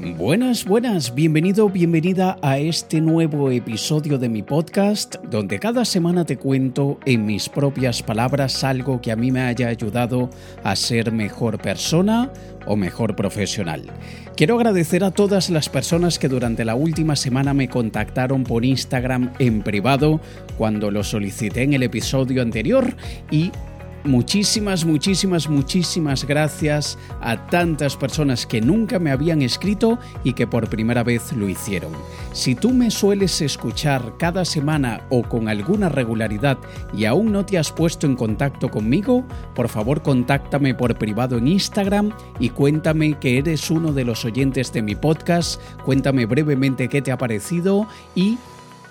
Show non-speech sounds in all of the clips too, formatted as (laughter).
Buenas, buenas, bienvenido, bienvenida a este nuevo episodio de mi podcast, donde cada semana te cuento en mis propias palabras algo que a mí me haya ayudado a ser mejor persona o mejor profesional. Quiero agradecer a todas las personas que durante la última semana me contactaron por Instagram en privado cuando lo solicité en el episodio anterior y Muchísimas, muchísimas, muchísimas gracias a tantas personas que nunca me habían escrito y que por primera vez lo hicieron. Si tú me sueles escuchar cada semana o con alguna regularidad y aún no te has puesto en contacto conmigo, por favor contáctame por privado en Instagram y cuéntame que eres uno de los oyentes de mi podcast, cuéntame brevemente qué te ha parecido y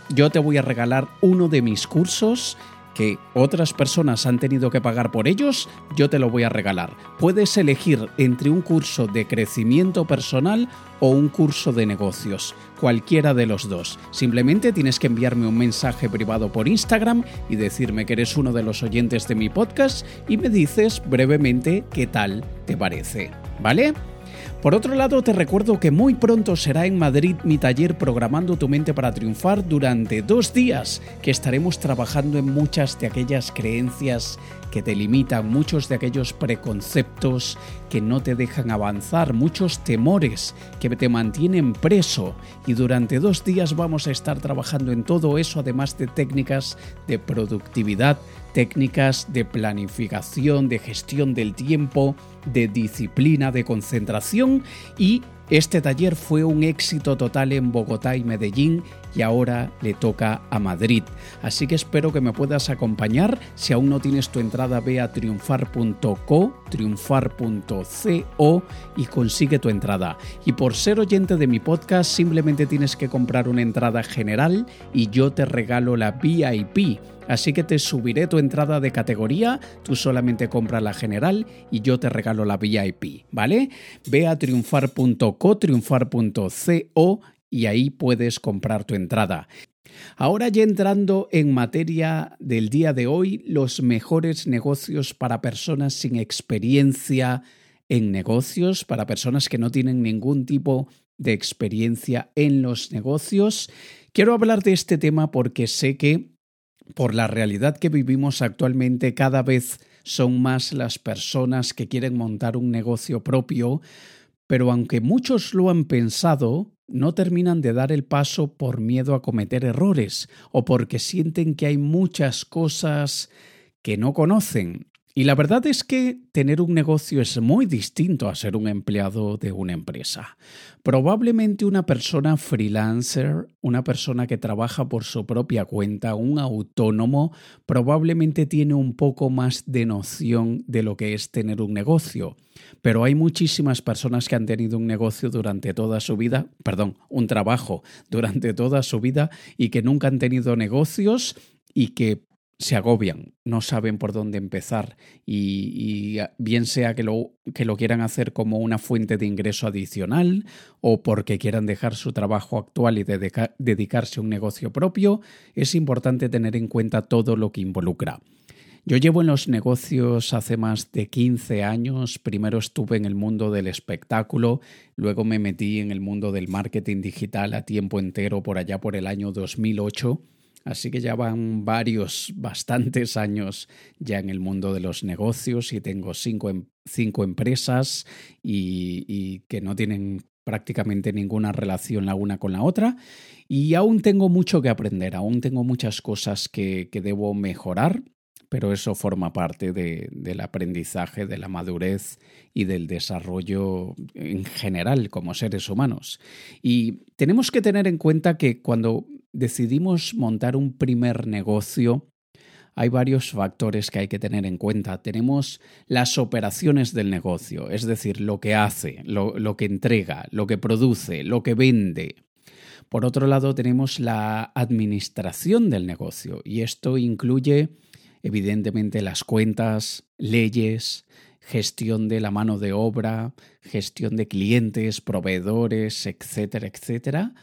yo te voy a regalar uno de mis cursos que otras personas han tenido que pagar por ellos, yo te lo voy a regalar. Puedes elegir entre un curso de crecimiento personal o un curso de negocios, cualquiera de los dos. Simplemente tienes que enviarme un mensaje privado por Instagram y decirme que eres uno de los oyentes de mi podcast y me dices brevemente qué tal te parece. ¿Vale? Por otro lado, te recuerdo que muy pronto será en Madrid mi taller Programando tu mente para triunfar durante dos días, que estaremos trabajando en muchas de aquellas creencias que te limitan, muchos de aquellos preconceptos que no te dejan avanzar, muchos temores que te mantienen preso. Y durante dos días vamos a estar trabajando en todo eso, además de técnicas de productividad, técnicas de planificación, de gestión del tiempo, de disciplina, de concentración y este taller fue un éxito total en Bogotá y Medellín y ahora le toca a Madrid. Así que espero que me puedas acompañar. Si aún no tienes tu entrada, ve a triunfar.co, triunfar.co y consigue tu entrada. Y por ser oyente de mi podcast, simplemente tienes que comprar una entrada general y yo te regalo la VIP Así que te subiré tu entrada de categoría, tú solamente compra la general y yo te regalo la VIP, ¿vale? Ve a triunfar.co, triunfar.co y ahí puedes comprar tu entrada. Ahora ya entrando en materia del día de hoy, los mejores negocios para personas sin experiencia en negocios, para personas que no tienen ningún tipo de experiencia en los negocios. Quiero hablar de este tema porque sé que por la realidad que vivimos actualmente, cada vez son más las personas que quieren montar un negocio propio, pero aunque muchos lo han pensado, no terminan de dar el paso por miedo a cometer errores o porque sienten que hay muchas cosas que no conocen y la verdad es que tener un negocio es muy distinto a ser un empleado de una empresa. Probablemente una persona freelancer, una persona que trabaja por su propia cuenta, un autónomo, probablemente tiene un poco más de noción de lo que es tener un negocio. Pero hay muchísimas personas que han tenido un negocio durante toda su vida, perdón, un trabajo durante toda su vida y que nunca han tenido negocios y que se agobian, no saben por dónde empezar y, bien sea que lo, que lo quieran hacer como una fuente de ingreso adicional o porque quieran dejar su trabajo actual y dedicarse a un negocio propio, es importante tener en cuenta todo lo que involucra. Yo llevo en los negocios hace más de 15 años. Primero estuve en el mundo del espectáculo, luego me metí en el mundo del marketing digital a tiempo entero por allá por el año 2008 Así que ya van varios, bastantes años ya en el mundo de los negocios y tengo cinco, em, cinco empresas y, que no tienen prácticamente ninguna relación la una con la otra y aún tengo mucho que aprender, aún tengo muchas cosas que, que debo mejorar, pero eso forma parte de, del aprendizaje, de la madurez y del desarrollo en general como seres humanos. Y tenemos que tener en cuenta que cuando decidimos montar un primer negocio, hay varios factores que hay que tener en cuenta. Tenemos las operaciones del negocio, es decir, lo que hace, lo, que entrega, lo que produce, lo que vende. Por otro lado, tenemos la administración del negocio y esto incluye evidentemente las cuentas, leyes, gestión de la mano de obra, gestión de clientes, proveedores, etcétera, etcétera.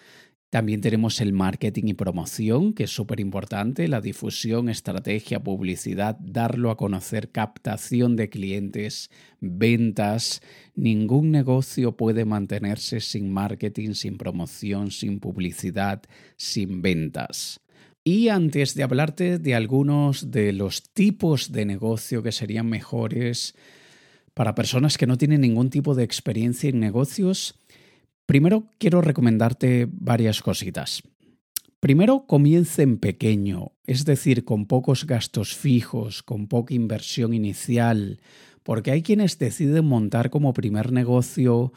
También tenemos el marketing y promoción, que es súper importante, la difusión, estrategia, publicidad, darlo a conocer, captación de clientes, ventas. Ningún negocio puede mantenerse sin marketing, sin promoción, sin publicidad, sin ventas. Y antes de hablarte de algunos de los tipos de negocio que serían mejores para personas que no tienen ningún tipo de experiencia en negocios, Primero quiero recomendarte varias cositas. Primero, comience en pequeño, es decir, con pocos gastos fijos, con poca inversión inicial, porque hay quienes deciden montar como primer negocio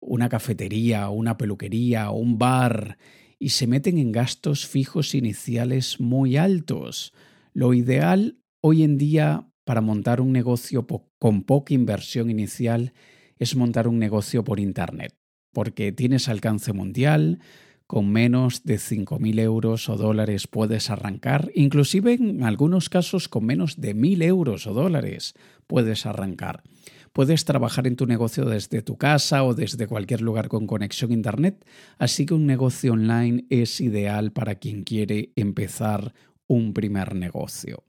una cafetería, una peluquería un bar y se meten en gastos fijos iniciales muy altos. Lo ideal hoy en día para montar un negocio con poca inversión inicial es montar un negocio por Internet porque tienes alcance mundial, con menos de 5.000 euros o dólares puedes arrancar, inclusive en algunos casos con menos de 1.000 euros o dólares puedes arrancar. Puedes trabajar en tu negocio desde tu casa o desde cualquier lugar con conexión a Internet, así que un negocio online es ideal para quien quiere empezar un primer negocio.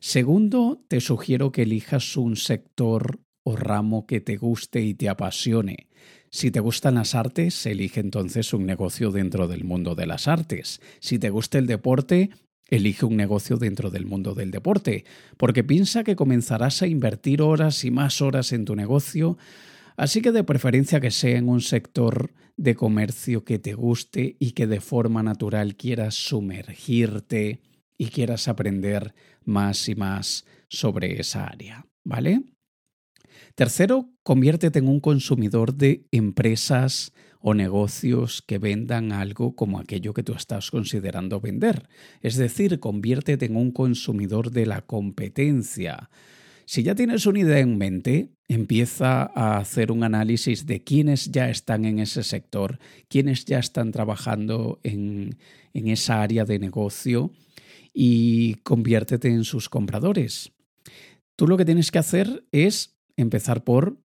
Segundo, te sugiero que elijas un sector o ramo que te guste y te apasione. Si te gustan las artes, elige entonces un negocio dentro del mundo de las artes. Si te gusta el deporte, elige un negocio dentro del mundo del deporte, porque piensa que comenzarás a invertir horas y más horas en tu negocio, así que de preferencia que sea en un sector de comercio que te guste y que de forma natural quieras sumergirte y quieras aprender más y más sobre esa área, ¿vale? Tercero, conviértete en un consumidor de empresas o negocios que vendan algo como aquello que tú estás considerando vender. Es decir, conviértete en un consumidor de la competencia. Si ya tienes una idea en mente, empieza a hacer un análisis de quiénes ya están en ese sector, quiénes ya están trabajando en, en esa área de negocio y conviértete en sus compradores. Tú lo que tienes que hacer es empezar por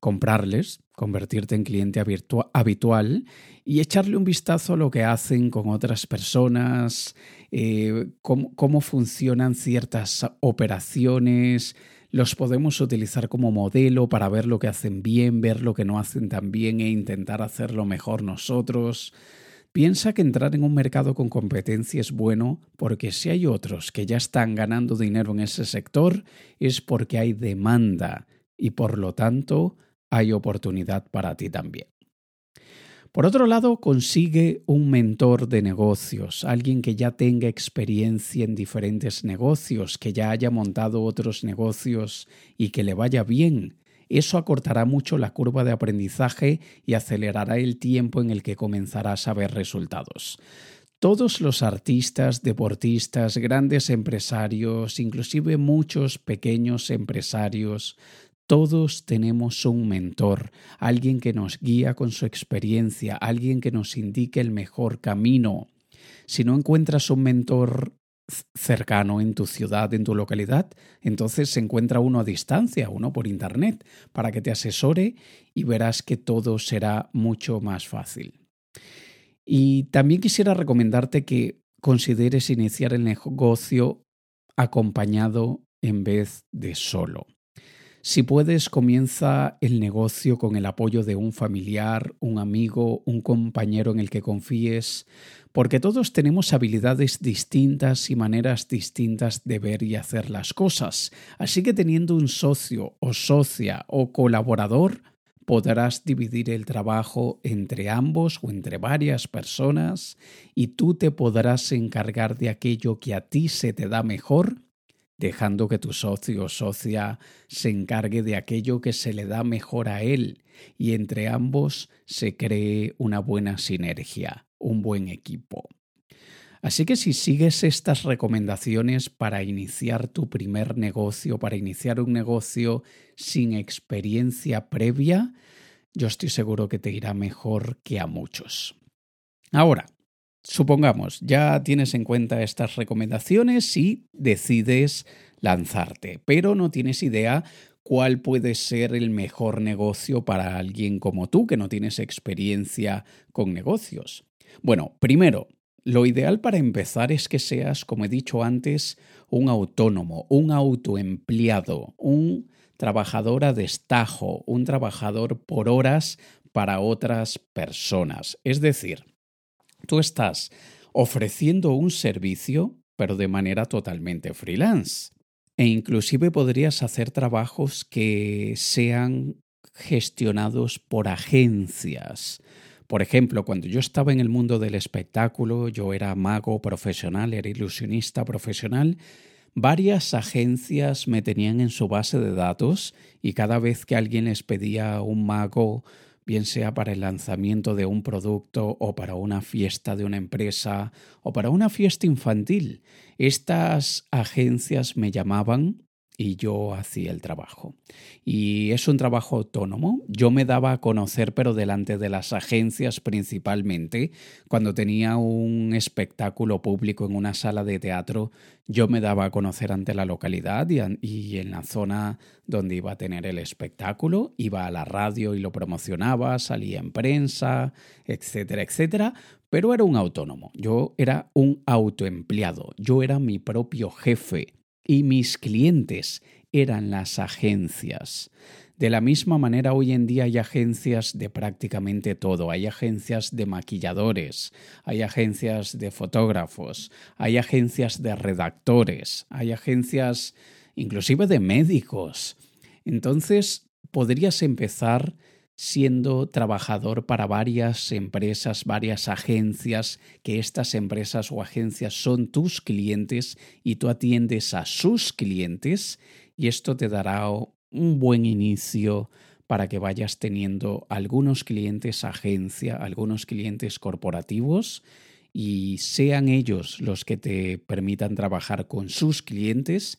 comprarles, convertirte en cliente habitual y echarle un vistazo a lo que hacen con otras personas, eh, cómo, cómo funcionan ciertas operaciones, los podemos utilizar como modelo para ver lo que hacen bien, ver lo que no hacen tan bien e intentar hacerlo mejor nosotros. Piensa que entrar en un mercado con competencia es bueno porque si hay otros que ya están ganando dinero en ese sector es porque hay demanda y por lo tanto hay oportunidad para ti también. Por otro lado, consigue un mentor de negocios, alguien que ya tenga experiencia en diferentes negocios, que ya haya montado otros negocios y que le vaya bien. Eso acortará mucho la curva de aprendizaje y acelerará el tiempo en el que comenzarás a ver resultados. Todos los artistas, deportistas, grandes empresarios, inclusive muchos pequeños empresarios, todos tenemos un mentor, alguien que nos guía con su experiencia, alguien que nos indique el mejor camino. Si no encuentras un mentor cercano en tu ciudad, en tu localidad, entonces se encuentra uno a distancia, uno por Internet, para que te asesore y verás que todo será mucho más fácil. Y también quisiera recomendarte que consideres iniciar el negocio acompañado en vez de solo. Si puedes, comienza el negocio con el apoyo de un familiar, un amigo, un compañero en el que confíes, porque todos tenemos habilidades distintas y maneras distintas de ver y hacer las cosas. Así que teniendo un socio o socia o colaborador, podrás dividir el trabajo entre ambos o entre varias personas y tú te podrás encargar de aquello que a ti se te da mejor dejando que tu socio o socia se encargue de aquello que se le da mejor a él y entre ambos se cree una buena sinergia, un buen equipo. Así que si sigues estas recomendaciones para iniciar tu primer negocio, para iniciar un negocio sin experiencia previa, yo estoy seguro que te irá mejor que a muchos. Ahora, Supongamos, ya tienes en cuenta estas recomendaciones y decides lanzarte, pero no tienes idea cuál puede ser el mejor negocio para alguien como tú que no tienes experiencia con negocios. Bueno, primero, lo ideal para empezar es que seas, como he dicho antes, un autónomo, un autoempleado, un trabajador a destajo, un trabajador por horas para otras personas. Es decir, tú estás ofreciendo un servicio, pero de manera totalmente freelance. E inclusive podrías hacer trabajos que sean gestionados por agencias. Por ejemplo, cuando yo estaba en el mundo del espectáculo, yo era mago profesional, era ilusionista profesional, varias agencias me tenían en su base de datos y cada vez que alguien les pedía un mago, bien sea para el lanzamiento de un producto o para una fiesta de una empresa o para una fiesta infantil, estas agencias me llamaban y yo hacía el trabajo. Y es un trabajo autónomo. Yo me daba a conocer, pero delante de las agencias principalmente. Cuando tenía un espectáculo público en una sala de teatro, yo me daba a conocer ante la localidad y, en la zona donde iba a tener el espectáculo. Iba a la radio y lo promocionaba, salía en prensa, etcétera, etcétera. Pero era un autónomo. Yo era un autoempleado. Yo era mi propio jefe y mis clientes eran las agencias. De la misma manera, hoy en día hay agencias de prácticamente todo. Hay agencias de maquilladores, hay agencias de fotógrafos, hay agencias de redactores, hay agencias inclusive de médicos. Entonces, podrías empezar siendo trabajador para varias empresas, varias agencias, que estas empresas o agencias son tus clientes y tú atiendes a sus clientes y esto te dará un buen inicio para que vayas teniendo algunos clientes agencia, algunos clientes corporativos y sean ellos los que te permitan trabajar con sus clientes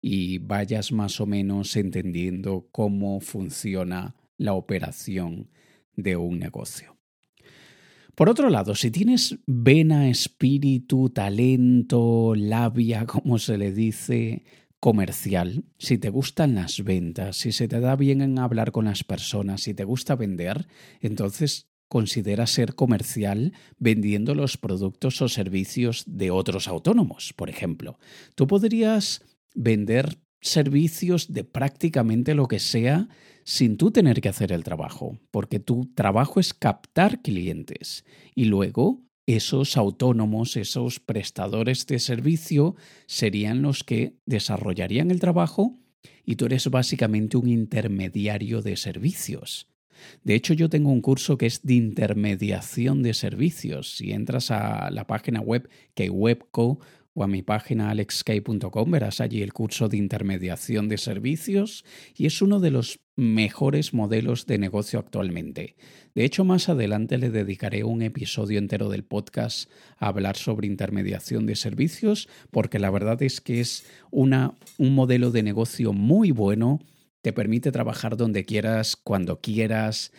y vayas más o menos entendiendo cómo funciona la operación de un negocio. Por otro lado, si tienes vena, espíritu, talento, labia, (laughs) como se le dice, comercial, si te gustan las ventas, si se te da bien en hablar con las personas, si te gusta vender, entonces considera ser comercial vendiendo los productos o servicios de otros autónomos, por ejemplo. Tú podrías vender servicios de prácticamente lo que sea sin tú tener que hacer el trabajo, porque tu trabajo es captar clientes y luego esos autónomos, esos prestadores de servicio serían los que desarrollarían el trabajo y tú eres básicamente un intermediario de servicios. De hecho, yo tengo un curso que es de intermediación de servicios. Si entras a la página web que webco o a mi página alexkay.com verás allí el curso de intermediación de servicios y es uno de los mejores modelos de negocio actualmente. De hecho, más adelante le dedicaré un episodio entero del podcast a hablar sobre intermediación de servicios porque la verdad es que es una, un modelo de negocio muy bueno, te permite trabajar donde quieras, cuando quieras,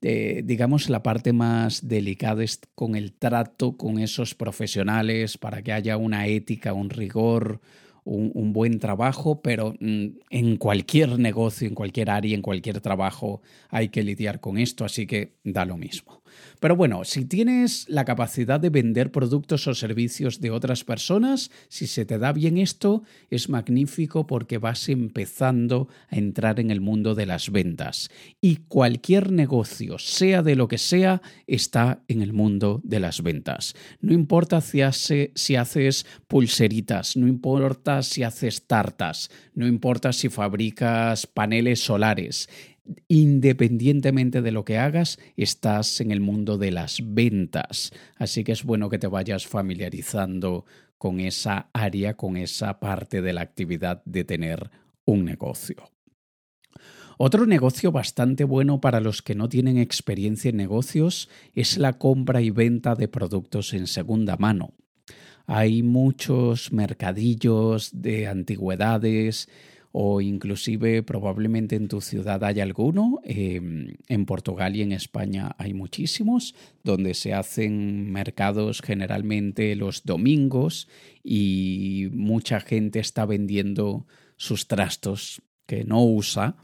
digamos, la parte más delicada es con el trato con esos profesionales para que haya una ética, un rigor, un, buen trabajo, pero mm, en cualquier negocio, en cualquier área, en cualquier trabajo hay que lidiar con esto, así que da lo mismo. Pero bueno, si tienes la capacidad de vender productos o servicios de otras personas, si se te da bien esto, es magnífico porque vas empezando a entrar en el mundo de las ventas. Y cualquier negocio, sea de lo que sea, está en el mundo de las ventas. No importa si, haces pulseritas, no importa si haces tartas, no importa si fabricas paneles solares independientemente de lo que hagas, estás en el mundo de las ventas. Así que es bueno que te vayas familiarizando con esa área, con esa parte de la actividad de tener un negocio. Otro negocio bastante bueno para los que no tienen experiencia en negocios es la compra y venta de productos en segunda mano. Hay muchos mercadillos de antigüedades, o inclusive probablemente en tu ciudad hay alguno. Em, en Portugal y en España hay muchísimos, donde se hacen mercados generalmente los domingos y mucha gente está vendiendo sus trastos que no usa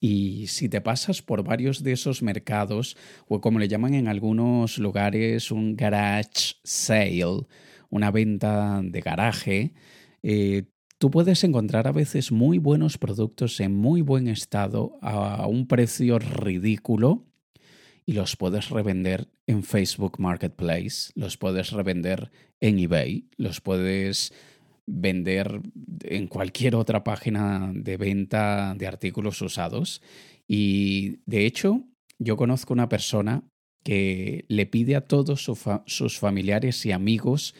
Y si te pasas por varios de esos mercados, o como le llaman en algunos lugares, un garage sale, una venta de garaje, eh, tú puedes encontrar a veces muy buenos productos en muy buen estado a un precio ridículo y los puedes revender en Facebook Marketplace, los puedes revender en eBay, los puedes vender en cualquier otra página de venta de artículos usados. Y de hecho, yo conozco una persona que le pide a todos sus familiares y amigos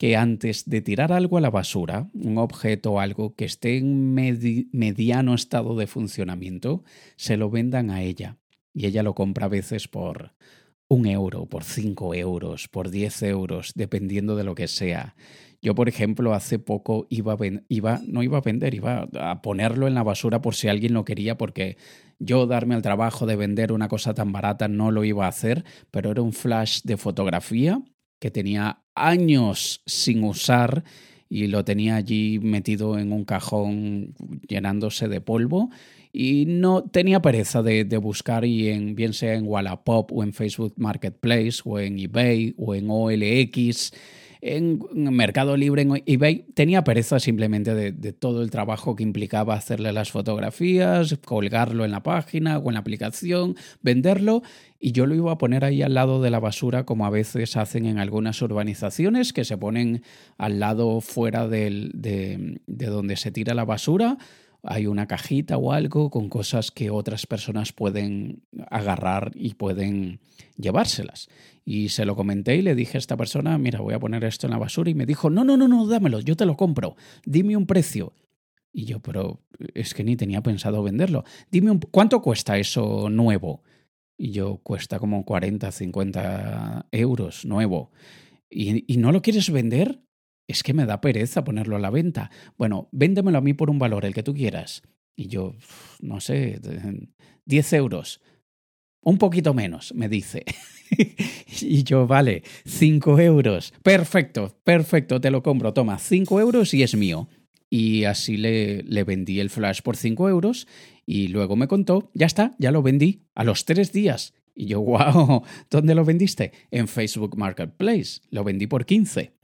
que antes de tirar algo a la basura, un objeto o algo que esté en mediano estado de funcionamiento, se lo vendan a ella. Y ella lo compra a veces por un euro, por cinco euros, por diez euros, dependiendo de lo que sea. Yo, por ejemplo, hace poco iba, iba, no iba a vender, iba a ponerlo en la basura por si alguien lo quería, porque yo darme el trabajo de vender una cosa tan barata no lo iba a hacer, pero era un flash de fotografía que tenía años sin usar y lo tenía allí metido en un cajón llenándose de polvo y no tenía pereza de, buscar y en bien sea en Wallapop o en Facebook Marketplace o en eBay o en OLX en Mercado Libre, en eBay, tenía pereza simplemente de, todo el trabajo que implicaba hacerle las fotografías, colgarlo en la página o en la aplicación, venderlo, y yo lo iba a poner ahí al lado de la basura, como a veces hacen en algunas urbanizaciones, que se ponen al lado fuera del, de, de donde se tira la basura hay una cajita o algo con cosas que otras personas pueden agarrar y pueden llevárselas. Y se lo comenté y le dije a esta persona, mira, voy a poner esto en la basura y me dijo, no, no, no, no, dámelo, yo te lo compro, dime un precio. Y yo, pero es que ni tenía pensado venderlo. Dime, un, ¿cuánto cuesta eso nuevo? Y yo, cuesta como 40, 50 euros nuevo. ¿Y, y no lo quieres vender? Es que me da pereza ponerlo a la venta. Bueno, véndemelo a mí por un valor, el que tú quieras. Y yo, no sé, 10 euros. Un poquito menos, me dice. (laughs) y yo, vale, 5 euros. Perfecto, perfecto, te lo compro. Toma, 5 euros y es mío. Y así le, le vendí el flash por 5 euros y luego me contó, ya está, ya lo vendí a los tres días. Y yo, (laughs) wow, ¿dónde lo vendiste? En Facebook Marketplace. Lo vendí por 15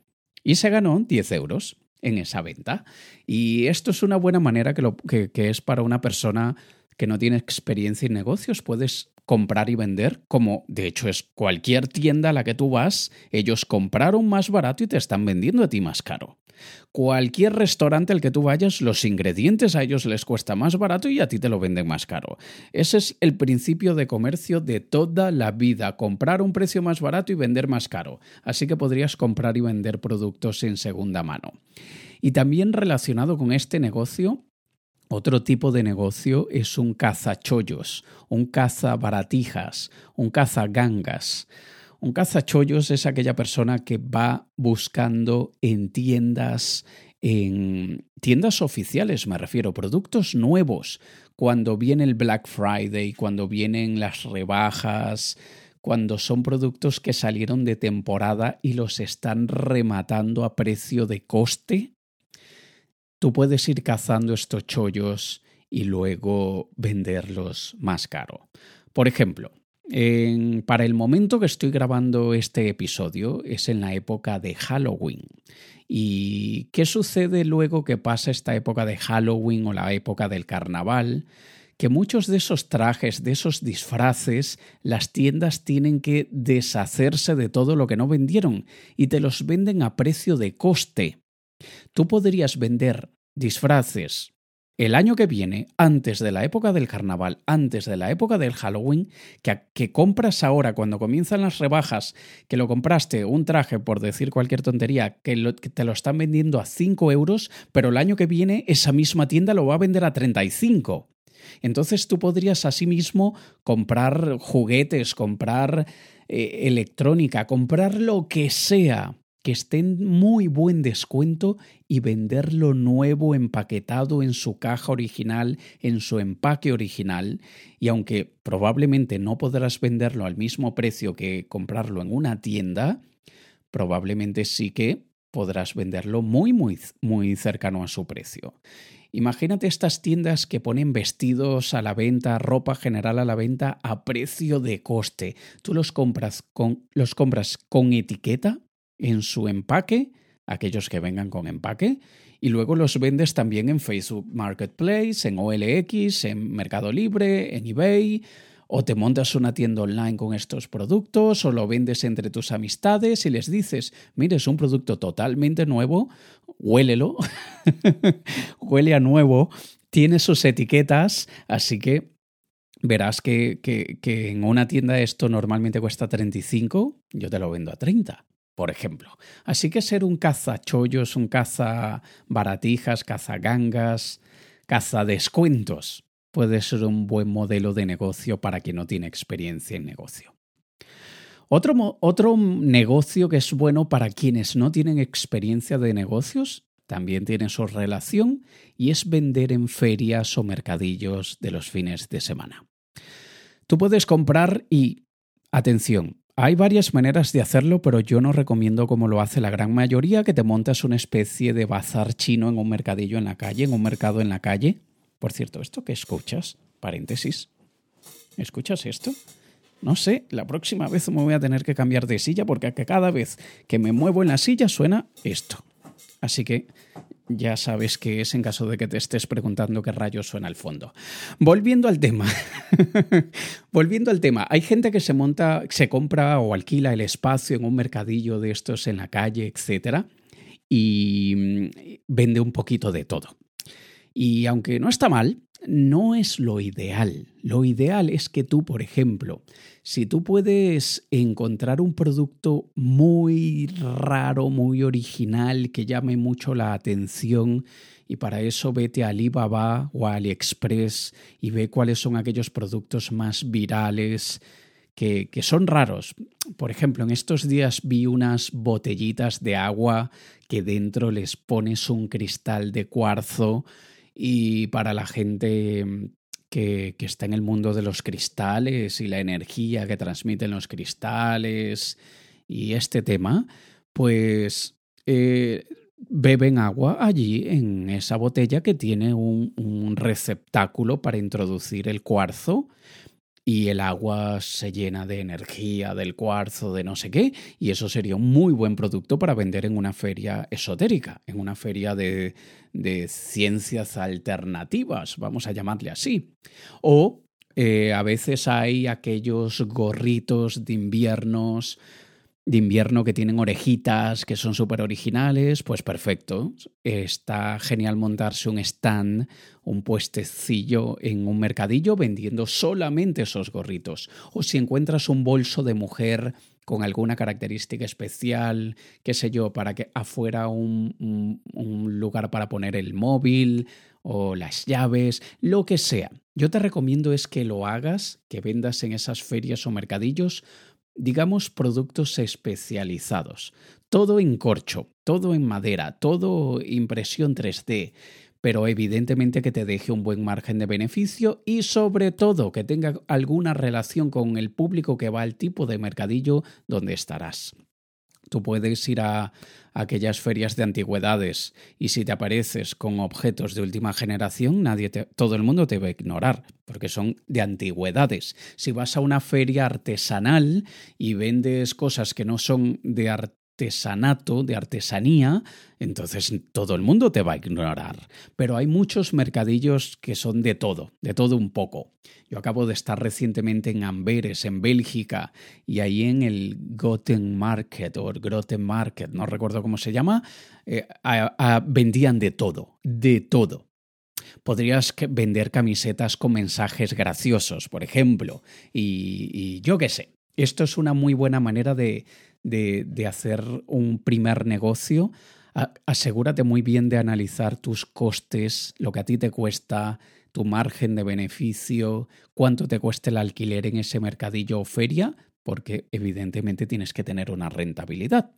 y se ganó 10 euros en esa venta. Y esto es una buena manera que, lo, que, es para una persona que no tiene experiencia en negocios. Puedes comprar y vender, como de hecho es cualquier tienda a la que tú vas, ellos compraron más barato y te están vendiendo a ti más caro. Cualquier restaurante al que tú vayas, los ingredientes a ellos les cuesta más barato y a ti te lo venden más caro. Ese es el principio de comercio de toda la vida, comprar un precio más barato y vender más caro. Así que podrías comprar y vender productos en segunda mano. Y también relacionado con este negocio, otro tipo de negocio es un cazachollos, un cazabaratijas, un cazagangas. Un cazachollos es aquella persona que va buscando en tiendas, en tiendas oficiales, me refiero, productos nuevos, cuando viene el Black Friday, cuando vienen las rebajas, cuando son productos que salieron de temporada y los están rematando a precio de coste. Tú puedes ir cazando estos chollos y luego venderlos más caro. Por ejemplo, para el momento que estoy grabando este episodio es en la época de Halloween. ¿Y qué sucede luego que pasa esta época de Halloween o la época del carnaval? Que muchos de esos trajes, de esos disfraces, las tiendas tienen que deshacerse de todo lo que no vendieron y te los venden a precio de coste. Tú podrías vender disfraces el año que viene, antes de la época del carnaval, antes de la época del Halloween, que, compras ahora cuando comienzan las rebajas, que lo compraste un traje por decir cualquier tontería, que, que te lo están vendiendo a 5 euros, pero el año que viene esa misma tienda lo va a vender a 35. Entonces tú podrías asimismo comprar juguetes, comprar eh, electrónica, comprar lo que sea que esté en muy buen descuento y venderlo nuevo empaquetado en su caja original, en su empaque original, y aunque probablemente no podrás venderlo al mismo precio que comprarlo en una tienda, probablemente sí que podrás venderlo muy, muy, muy cercano a su precio. Imagínate estas tiendas que ponen vestidos a la venta, ropa general a la venta a precio de coste. Tú los compras con, los compras con etiqueta en su empaque, aquellos que vengan con empaque, y luego los vendes también en Facebook Marketplace, en OLX, en Mercado Libre, en eBay, o te montas una tienda online con estos productos, o lo vendes entre tus amistades y les dices, mire, es un producto totalmente nuevo, huélelo, (laughs) huele a nuevo, tiene sus etiquetas, así que verás que, que, que en una tienda esto normalmente cuesta 35, yo te lo vendo a 30 por ejemplo. Así que ser un chollos, un caza baratijas, caza gangas, caza descuentos puede ser un buen modelo de negocio para quien no tiene experiencia en negocio. Otro, otro negocio que es bueno para quienes no tienen experiencia de negocios también tiene su relación y es vender en ferias o mercadillos de los fines de semana. Tú puedes comprar y, atención, hay varias maneras de hacerlo, pero yo no recomiendo como lo hace la gran mayoría, que te montas una especie de bazar chino en un mercadillo en la calle, en un mercado en la calle. Por cierto, ¿esto qué escuchas? Paréntesis. ¿Escuchas esto? No sé, la próxima vez me voy a tener que cambiar de silla porque cada vez que me muevo en la silla suena esto. Así que ya sabes que es en caso de que te estés preguntando qué rayos suena al fondo. Volviendo al tema. (laughs) Volviendo al tema. Hay gente que se monta, se compra o alquila el espacio en un mercadillo de estos en la calle, etcétera, y mm, vende un poquito de todo. Y aunque no está mal, no es lo ideal. Lo ideal es que tú, por ejemplo, si tú puedes encontrar un producto muy raro, muy original, que llame mucho la atención, y para eso vete a Alibaba o a AliExpress y ve cuáles son aquellos productos más virales que, que son raros. Por ejemplo, en estos días vi unas botellitas de agua que dentro les pones un cristal de cuarzo y para la gente mm, que, está en el mundo de los cristales y la energía que transmiten los cristales y este tema, pues eh, beben agua allí en esa botella que tiene un receptáculo para introducir el cuarzo y el agua se llena de energía, del cuarzo, de no sé qué, y eso sería un muy buen producto para vender en una feria esotérica, en una feria de, de ciencias alternativas, vamos a llamarle así. O eh, a veces hay aquellos gorritos de inviernos de invierno que tienen orejitas, que son súper originales, pues perfecto. Está genial montarse un stand, un puestecillo en un mercadillo vendiendo solamente esos gorritos. O si encuentras un bolso de mujer con alguna característica especial, qué sé yo, para que afuera un, un lugar para poner el móvil o las llaves, lo que sea. Yo te recomiendo es que lo hagas, que vendas en esas ferias o mercadillos digamos, productos especializados. Todo en corcho, todo en madera, todo impresión 3D, pero evidentemente que te deje un buen margen de beneficio y sobre todo que tenga alguna relación con el público que va al tipo de mercadillo donde estarás. Tú puedes ir a, aquellas ferias de antigüedades y si te apareces con objetos de última generación, nadie todo el mundo te va a ignorar, porque son de antigüedades. Si vas a una feria artesanal y vendes cosas que no son de, artesanato, de artesanía, entonces todo el mundo te va a ignorar. Pero hay muchos mercadillos que son de todo, de todo un poco. Yo acabo de estar recientemente en Amberes, en Bélgica, y ahí en el Goten Market o Groten Market, no recuerdo cómo se llama, eh, vendían de todo, de todo. Podrías vender camisetas con mensajes graciosos, por ejemplo, y yo qué sé. Esto es una muy buena manera de, de, hacer un primer negocio, asegúrate muy bien de analizar tus costes, lo que a ti te cuesta, tu margen de beneficio, cuánto te cuesta el alquiler en ese mercadillo o feria, porque evidentemente tienes que tener una rentabilidad.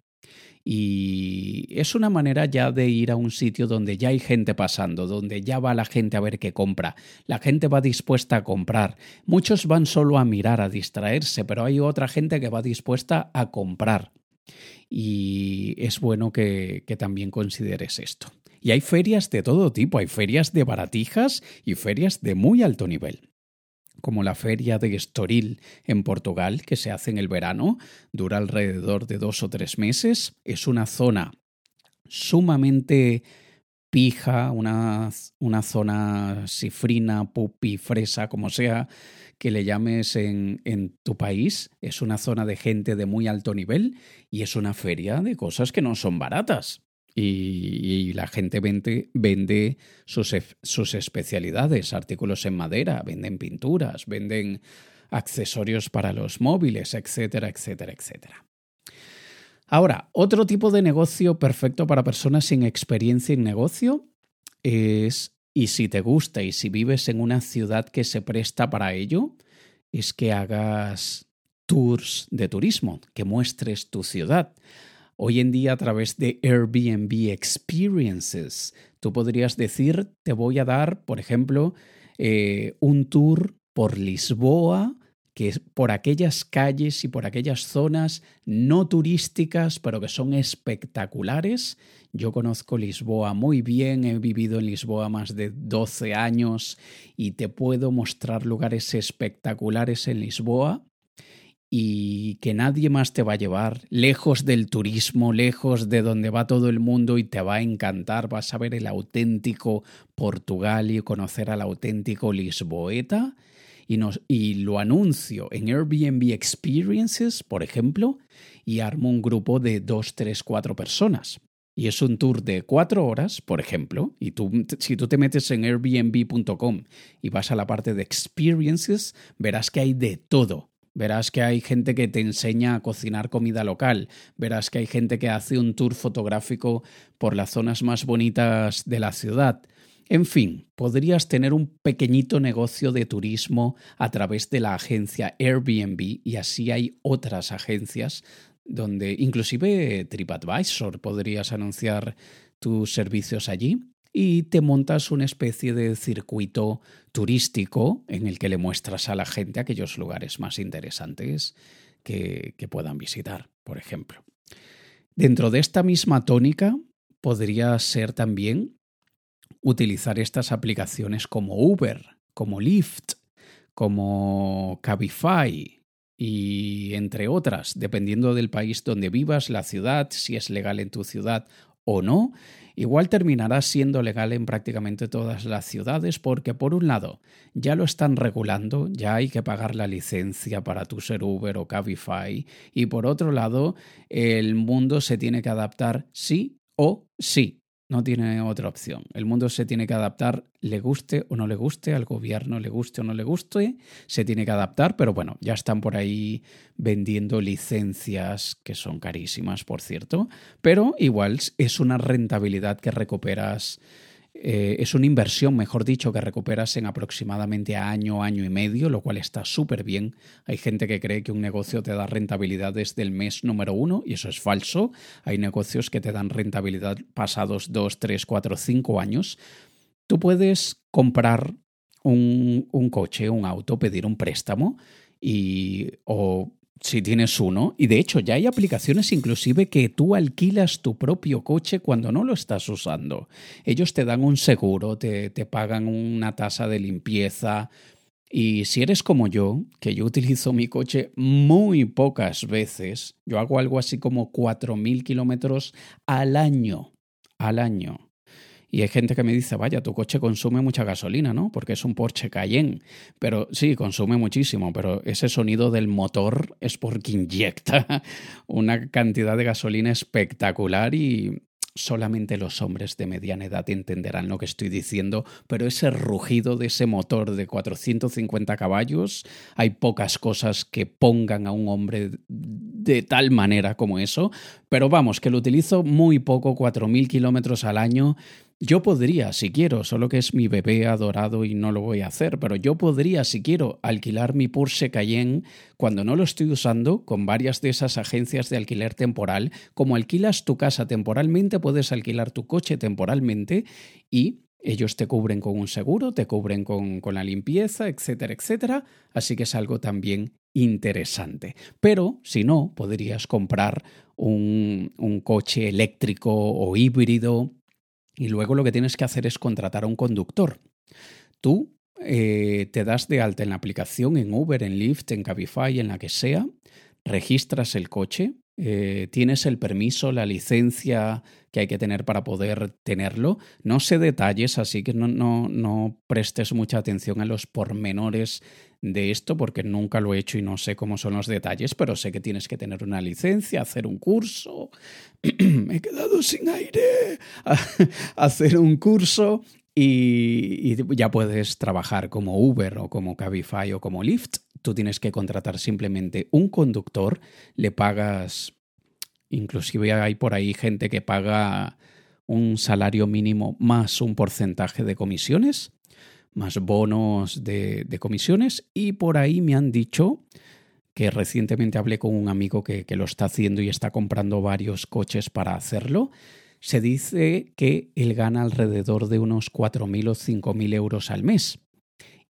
Y es una manera ya de ir a un sitio donde ya hay gente pasando, donde ya va la gente a ver qué compra. La gente va dispuesta a comprar. Muchos van solo a mirar, a distraerse, pero hay otra gente que va dispuesta a comprar. Y es bueno que, también consideres esto. Y hay ferias de todo tipo, hay ferias de baratijas y ferias de muy alto nivel como la feria de Estoril en Portugal, que se hace en el verano, dura alrededor de dos o tres meses. Es una zona sumamente pija, una, una zona cifrina, pupi, fresa, como sea que le llames en, en, tu país. Es una zona de gente de muy alto nivel y es una feria de cosas que no son baratas y, la gente vende, sus, sus especialidades, artículos en madera, venden pinturas, venden accesorios para los móviles, etcétera, etcétera, etcétera. Ahora, otro tipo de negocio perfecto para personas sin experiencia en negocio es, y si te gusta y si vives en una ciudad que se presta para ello, es que hagas tours de turismo, que muestres tu ciudad. Hoy en día a través de Airbnb Experiences, tú podrías decir, te voy a dar, por ejemplo, eh, un tour por Lisboa, que es por aquellas calles y por aquellas zonas no turísticas, pero que son espectaculares. Yo conozco Lisboa muy bien, he vivido en Lisboa más de 12 años y te puedo mostrar lugares espectaculares en Lisboa y que nadie más te va a llevar, lejos del turismo, lejos de donde va todo el mundo y te va a encantar, vas a ver el auténtico Portugal y conocer al auténtico Lisboeta. Y, nos, y lo anuncio en Airbnb Experiences, por ejemplo, y armo un grupo de dos, tres, cuatro personas. Y es un tour de cuatro horas, por ejemplo, y tú, si tú te metes en airbnb.com y vas a la parte de experiences, verás que hay de todo Verás que hay gente que te enseña a cocinar comida local. Verás que hay gente que hace un tour fotográfico por las zonas más bonitas de la ciudad. En fin, podrías tener un pequeñito negocio de turismo a través de la agencia Airbnb y así hay otras agencias donde inclusive TripAdvisor podrías anunciar tus servicios allí y te montas una especie de circuito turístico en el que le muestras a la gente aquellos lugares más interesantes que, que puedan visitar, por ejemplo. Dentro de esta misma tónica podría ser también utilizar estas aplicaciones como Uber, como Lyft, como Cabify y entre otras, dependiendo del país donde vivas, la ciudad, si es legal en tu ciudad o no, igual terminará siendo legal en prácticamente todas las ciudades porque por un lado ya lo están regulando, ya hay que pagar la licencia para tu ser Uber o Cabify y por otro lado el mundo se tiene que adaptar sí o sí. No tiene otra opción. El mundo se tiene que adaptar, le guste o no le guste, al gobierno le guste o no le guste, se tiene que adaptar, pero bueno, ya están por ahí vendiendo licencias que son carísimas, por cierto, pero igual es una rentabilidad que recuperas eh, es una inversión, mejor dicho, que recuperas en aproximadamente año, año y medio, lo cual está súper bien. Hay gente que cree que un negocio te da rentabilidad desde el mes número uno y eso es falso. Hay negocios que te dan rentabilidad pasados dos, tres, cuatro, cinco años. Tú puedes comprar un, un coche, un auto, pedir un préstamo y, o si tienes uno, y de hecho ya hay aplicaciones inclusive que tú alquilas tu propio coche cuando no lo estás usando. Ellos te dan un seguro, te, te pagan una tasa de limpieza. Y si eres como yo, que yo utilizo mi coche muy pocas veces, yo hago algo así como 4.000 kilómetros al año, al año. Y hay gente que me dice, vaya, tu coche consume mucha gasolina, ¿no? Porque es un Porsche Cayenne. Pero sí, consume muchísimo, pero ese sonido del motor es porque inyecta (laughs) una cantidad de gasolina espectacular y solamente los hombres de mediana edad entenderán lo que estoy diciendo, pero ese rugido de ese motor de 450 caballos, hay pocas cosas que pongan a un hombre de tal manera como eso, pero vamos, que lo utilizo muy poco, 4.000 kilómetros al año yo podría, si quiero, solo que es mi bebé adorado y no lo voy a hacer, pero yo podría, si quiero, alquilar mi Porsche Cayenne cuando no lo estoy usando con varias de esas agencias de alquiler temporal. Como alquilas tu casa temporalmente, puedes alquilar tu coche temporalmente y ellos te cubren con un seguro, te cubren con, la limpieza, etcétera, etcétera. Así que es algo también interesante. Pero si no, podrías comprar un, un coche eléctrico o híbrido y luego lo que tienes que hacer es contratar a un conductor. Tú eh, te das de alta en la aplicación, en Uber, en Lyft, en Cabify, en la que sea, registras el coche, eh, tienes el permiso, la licencia que hay que tener para poder tenerlo. No sé detalles, así que no, no, no prestes mucha atención a los pormenores de esto porque nunca lo he hecho y no sé cómo son los detalles, pero sé que tienes que tener una licencia, hacer un curso. (clears throat) Me he quedado sin aire. (laughs) hacer un curso y, ya puedes trabajar como Uber o como Cabify o como Lyft. Tú tienes que contratar simplemente un conductor, le pagas, inclusive hay por ahí gente que paga un salario mínimo más un porcentaje de comisiones, más bonos de, comisiones y por ahí me han dicho que recientemente hablé con un amigo que lo está haciendo y está comprando varios coches para hacerlo. Se dice que él gana alrededor de unos 4.000 o 5.000 euros al mes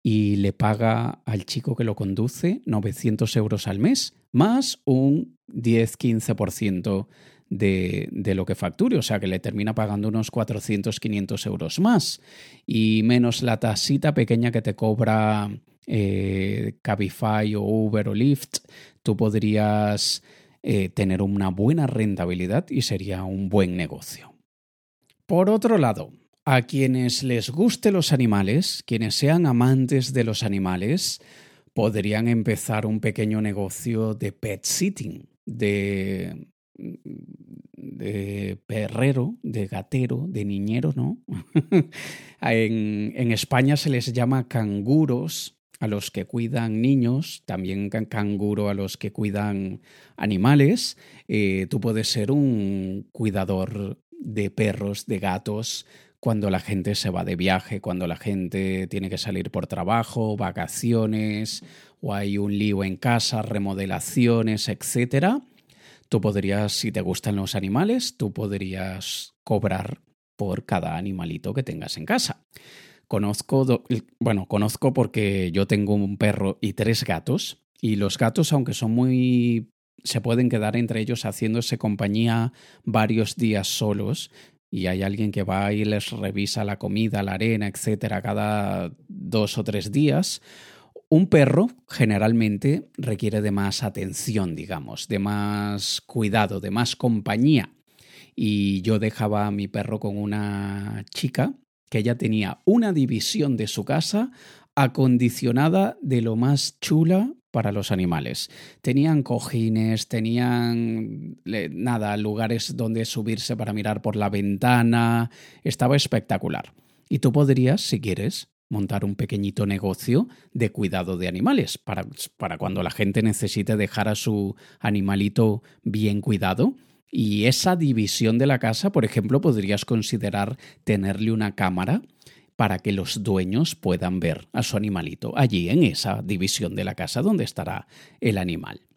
y le paga al chico que lo conduce 900 euros al mes, más un 10-15% de, de, lo que facture, o sea que le termina pagando unos 400-500 euros más y menos la tasita pequeña que te cobra eh, Cabify o Uber o Lyft, tú podrías eh, tener una buena rentabilidad y sería un buen negocio. Por otro lado, a quienes les guste los animales, quienes sean amantes de los animales, podrían empezar un pequeño negocio de pet sitting, de, de perrero, de gatero, de niñero, ¿no? (laughs) en, en España se les llama canguros a los que cuidan niños, también canguro a los que cuidan animales. Eh, tú puedes ser un cuidador de perros, de gatos, cuando la gente se va de viaje, cuando la gente tiene que salir por trabajo, vacaciones, o hay un lío en casa, remodelaciones, etc. Tú podrías, si te gustan los animales, tú podrías cobrar por cada animalito que tengas en casa. Conozco, bueno, conozco porque yo tengo un perro y tres gatos, y los gatos, aunque son muy... se pueden quedar entre ellos haciéndose compañía varios días solos, y hay alguien que va y les revisa la comida, la arena, etcétera, cada dos o tres días. Un perro generalmente requiere de más atención, digamos, de más cuidado, de más compañía. Y yo dejaba a mi perro con una chica que ella tenía una división de su casa acondicionada de lo más chula para los animales. Tenían cojines, tenían nada, lugares donde subirse para mirar por la ventana, estaba espectacular. Y tú podrías, si quieres, montar un pequeñito negocio de cuidado de animales para, para cuando la gente necesite dejar a su animalito bien cuidado y esa división de la casa, por ejemplo, podrías considerar tenerle una cámara para que los dueños puedan ver a su animalito allí en esa división de la casa donde estará el animal.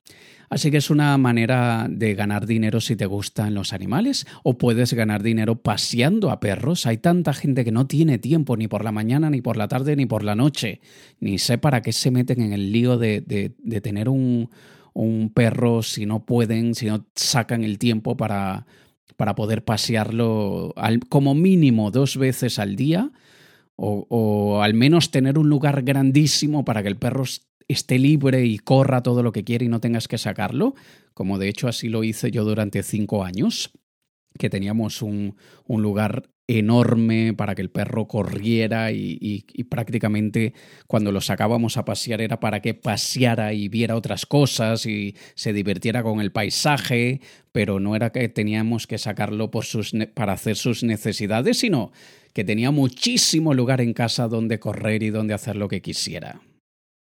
Así que es una manera de ganar dinero si te gustan los animales o puedes ganar dinero paseando a perros. Hay tanta gente que no tiene tiempo ni por la mañana, ni por la tarde, ni por la noche. Ni sé para qué se meten en el lío de, de tener un, un perro si no pueden, si no sacan el tiempo para, para poder pasearlo como mínimo dos veces al día o, o, al menos tener un lugar grandísimo para que el perro esté libre y corra todo lo que quiere y no tengas que sacarlo, como de hecho así lo hice yo durante cinco años que teníamos un, un, lugar enorme para que el perro corriera y, prácticamente cuando lo sacábamos a pasear era para que paseara y viera otras cosas y se divirtiera con el paisaje, pero no era que teníamos que sacarlo por sus para hacer sus necesidades, sino que tenía muchísimo lugar en casa donde correr y donde hacer lo que quisiera.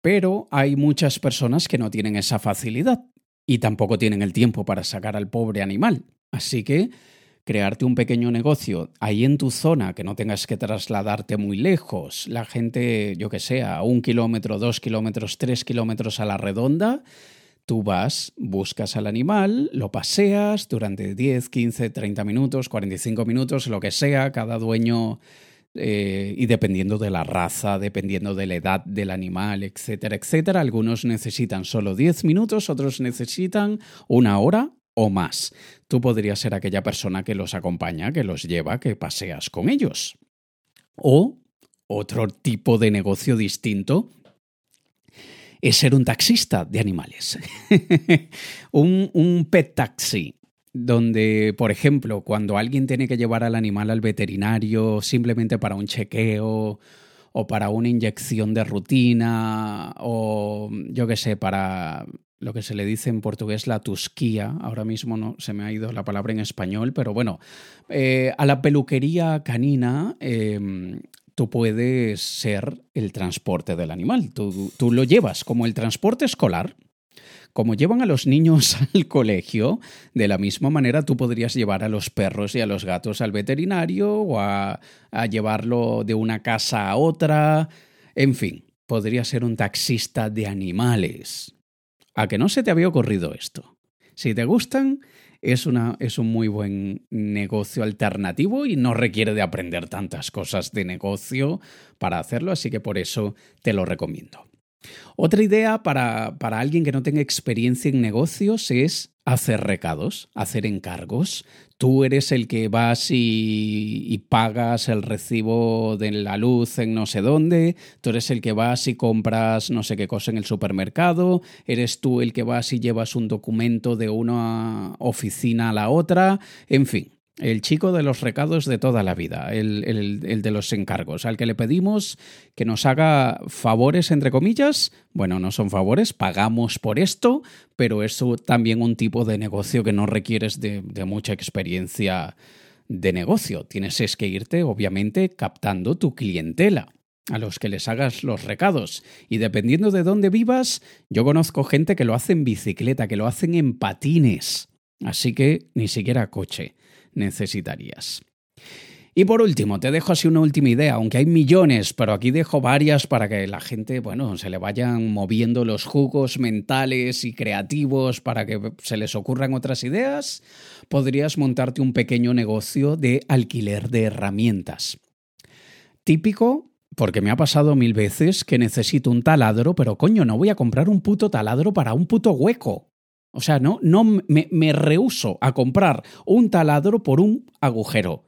Pero hay muchas personas que no tienen esa facilidad y tampoco tienen el tiempo para sacar al pobre animal. Así que crearte un pequeño negocio ahí en tu zona, que no tengas que trasladarte muy lejos, la gente, yo que sé, a un kilómetro, dos kilómetros, tres kilómetros a la redonda, tú vas, buscas al animal, lo paseas durante 10, 15, 30 minutos, 45 minutos, lo que sea, cada dueño eh, y dependiendo de la raza, dependiendo de la edad del animal, etcétera, etcétera. Algunos necesitan solo 10 minutos, otros necesitan una hora o más. Tú podrías ser aquella persona que los acompaña, que los lleva, que paseas con ellos. O otro tipo de negocio distinto es ser un taxista de animales. (laughs) un, un pet taxi donde, por ejemplo, cuando alguien tiene que llevar al animal al veterinario simplemente para un chequeo o para una inyección de rutina o yo qué sé, para lo que se le dice en portugués la tusquía, ahora mismo no se me ha ido la palabra en español, pero bueno, eh, a la peluquería canina em, tú puedes ser el transporte del animal, tú, tú lo llevas como el transporte escolar, como llevan a los niños (laughs) al colegio, de la misma manera tú podrías llevar a los perros y a los gatos al veterinario o a, llevarlo de una casa a otra. En fin, podría ser un taxista de animales. ¿A que no se te había ocurrido esto? Si te gustan, es, una, es, un muy buen negocio alternativo y no requiere de aprender tantas cosas de negocio para hacerlo, así que por eso te lo recomiendo. Otra idea para, para, alguien que no tenga experiencia en negocios es hacer recados, hacer encargos. Tú eres el que vas y, y, pagas el recibo de la luz en no sé dónde, tú eres el que vas y compras no sé qué cosa en el supermercado, eres tú el que vas y llevas un documento de una oficina a la otra, en fin. El chico de los recados de toda la vida, el, de los encargos, al que le pedimos que nos haga favores, entre comillas. Bueno, no son favores, pagamos por esto, pero es también un tipo de negocio que no requieres de, de mucha experiencia de negocio. Tienes es que irte, obviamente, captando tu clientela a los que les hagas los recados. Y dependiendo de dónde vivas, yo conozco gente que lo hace en bicicleta, que lo hacen en patines. Así que ni siquiera coche necesitarías. Y por último, te dejo así una última idea, aunque hay millones, pero aquí dejo varias para que la gente, bueno, se le vayan moviendo los jugos mentales y creativos para que se les ocurran otras ideas. Podrías montarte un pequeño negocio de alquiler de herramientas. Típico, porque me ha pasado mil veces que necesito un taladro, pero coño, no voy a comprar un puto taladro para un puto hueco. O sea, no, no me, me rehuso a comprar un taladro por un agujero.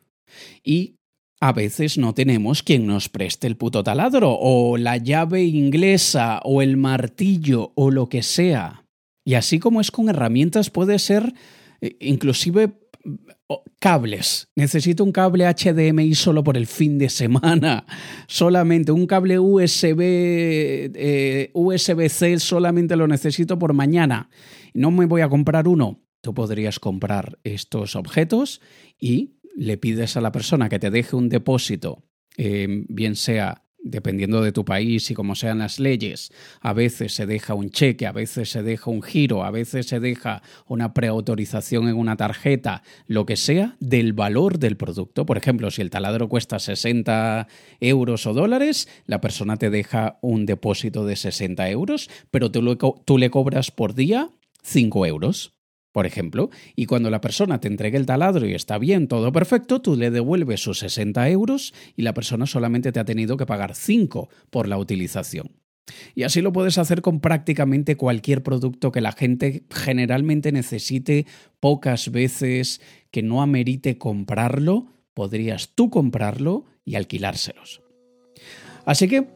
Y a veces no tenemos quien nos preste el puto taladro, o la llave inglesa, o el martillo, o lo que sea. Y así como es con herramientas, puede ser eh, inclusive cables. Necesito un cable HDMI solo por el fin de semana. (laughs) Solamente un cable USB, eh, USB-C solamente lo necesito por mañana. No me voy a comprar uno. Tú podrías comprar estos objetos y le pides a la persona que te deje un depósito, eh, bien sea dependiendo de tu país y como sean las leyes, a veces se deja un cheque, a veces se deja un giro, a veces se deja una preautorización en una tarjeta, lo que sea, del valor del producto. Por ejemplo, si el taladro cuesta 60 euros o dólares, la persona te deja un depósito de 60 euros, pero tú le cobras por día 5 euros por ejemplo, y cuando la persona te entregue el taladro y está bien, todo perfecto, tú le devuelves sus 60 euros y la persona solamente te ha tenido que pagar 5 por la utilización. Y así lo puedes hacer con prácticamente cualquier producto que la gente generalmente necesite pocas veces, que no amerite comprarlo, podrías tú comprarlo y alquilárselos. Así que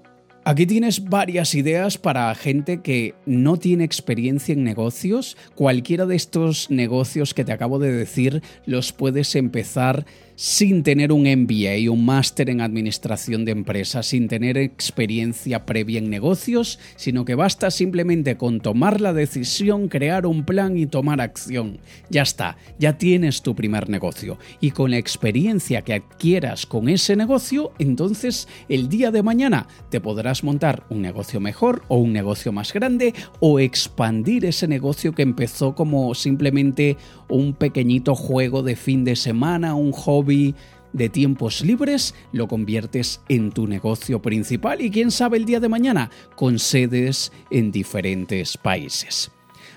Aquí tienes varias ideas para gente que no tiene experiencia en negocios. Cualquiera de estos negocios que te acabo de decir los puedes empezar sin tener un MBA, un máster en administración de empresas, sin tener experiencia previa en negocios, sino que basta simplemente con tomar la decisión, crear un plan y tomar acción. Ya está, ya tienes tu primer negocio. Y con la experiencia que adquieras con ese negocio, entonces el día de mañana te podrás montar un negocio mejor o un negocio más grande o expandir ese negocio que empezó como simplemente un pequeñito juego de fin de semana, un de tiempos libres, lo conviertes en tu negocio principal y quién sabe el día de mañana, con sedes en diferentes países.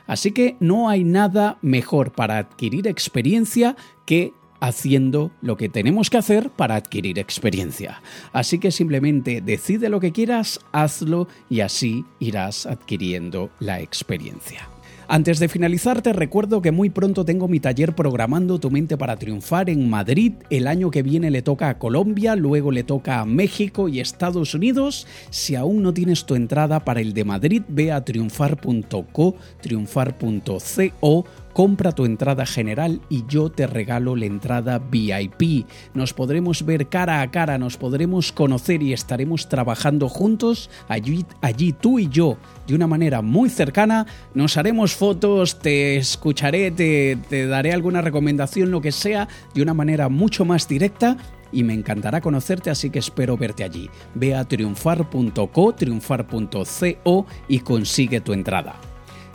Así que no hay nada mejor para adquirir experiencia que haciendo lo que tenemos que hacer para adquirir experiencia. Así que simplemente decide lo que quieras, hazlo y así irás adquiriendo la experiencia. Antes de finalizar, te recuerdo que muy pronto tengo mi taller programando tu mente para triunfar en Madrid. El año que viene le toca a Colombia, luego le toca a México y Estados Unidos. Si aún no tienes tu entrada para el de Madrid, ve a triunfar.co, triunfar.co compra tu entrada general y yo te regalo la entrada VIP. Nos podremos ver cara a cara, nos podremos conocer y estaremos trabajando juntos allí, allí tú y yo de una manera muy cercana. Nos haremos fotos, te escucharé, te, te daré alguna recomendación, lo que sea, de una manera mucho más directa y me encantará conocerte, así que espero verte allí. Ve a triunfar.co, triunfar.co y consigue tu entrada.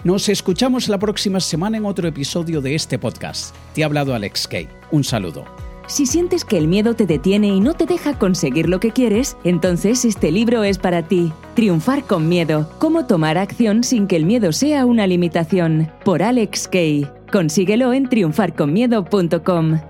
Nos escuchamos la próxima semana en otro episodio de este podcast. Te ha hablado Alex Kay. Un saludo. Si sientes que el miedo te detiene y no te deja conseguir lo que quieres, entonces este libro es para ti. Triunfar con miedo. Cómo tomar acción sin que el miedo sea una limitación. Por Alex Kay. Consíguelo en triunfarconmiedo.com.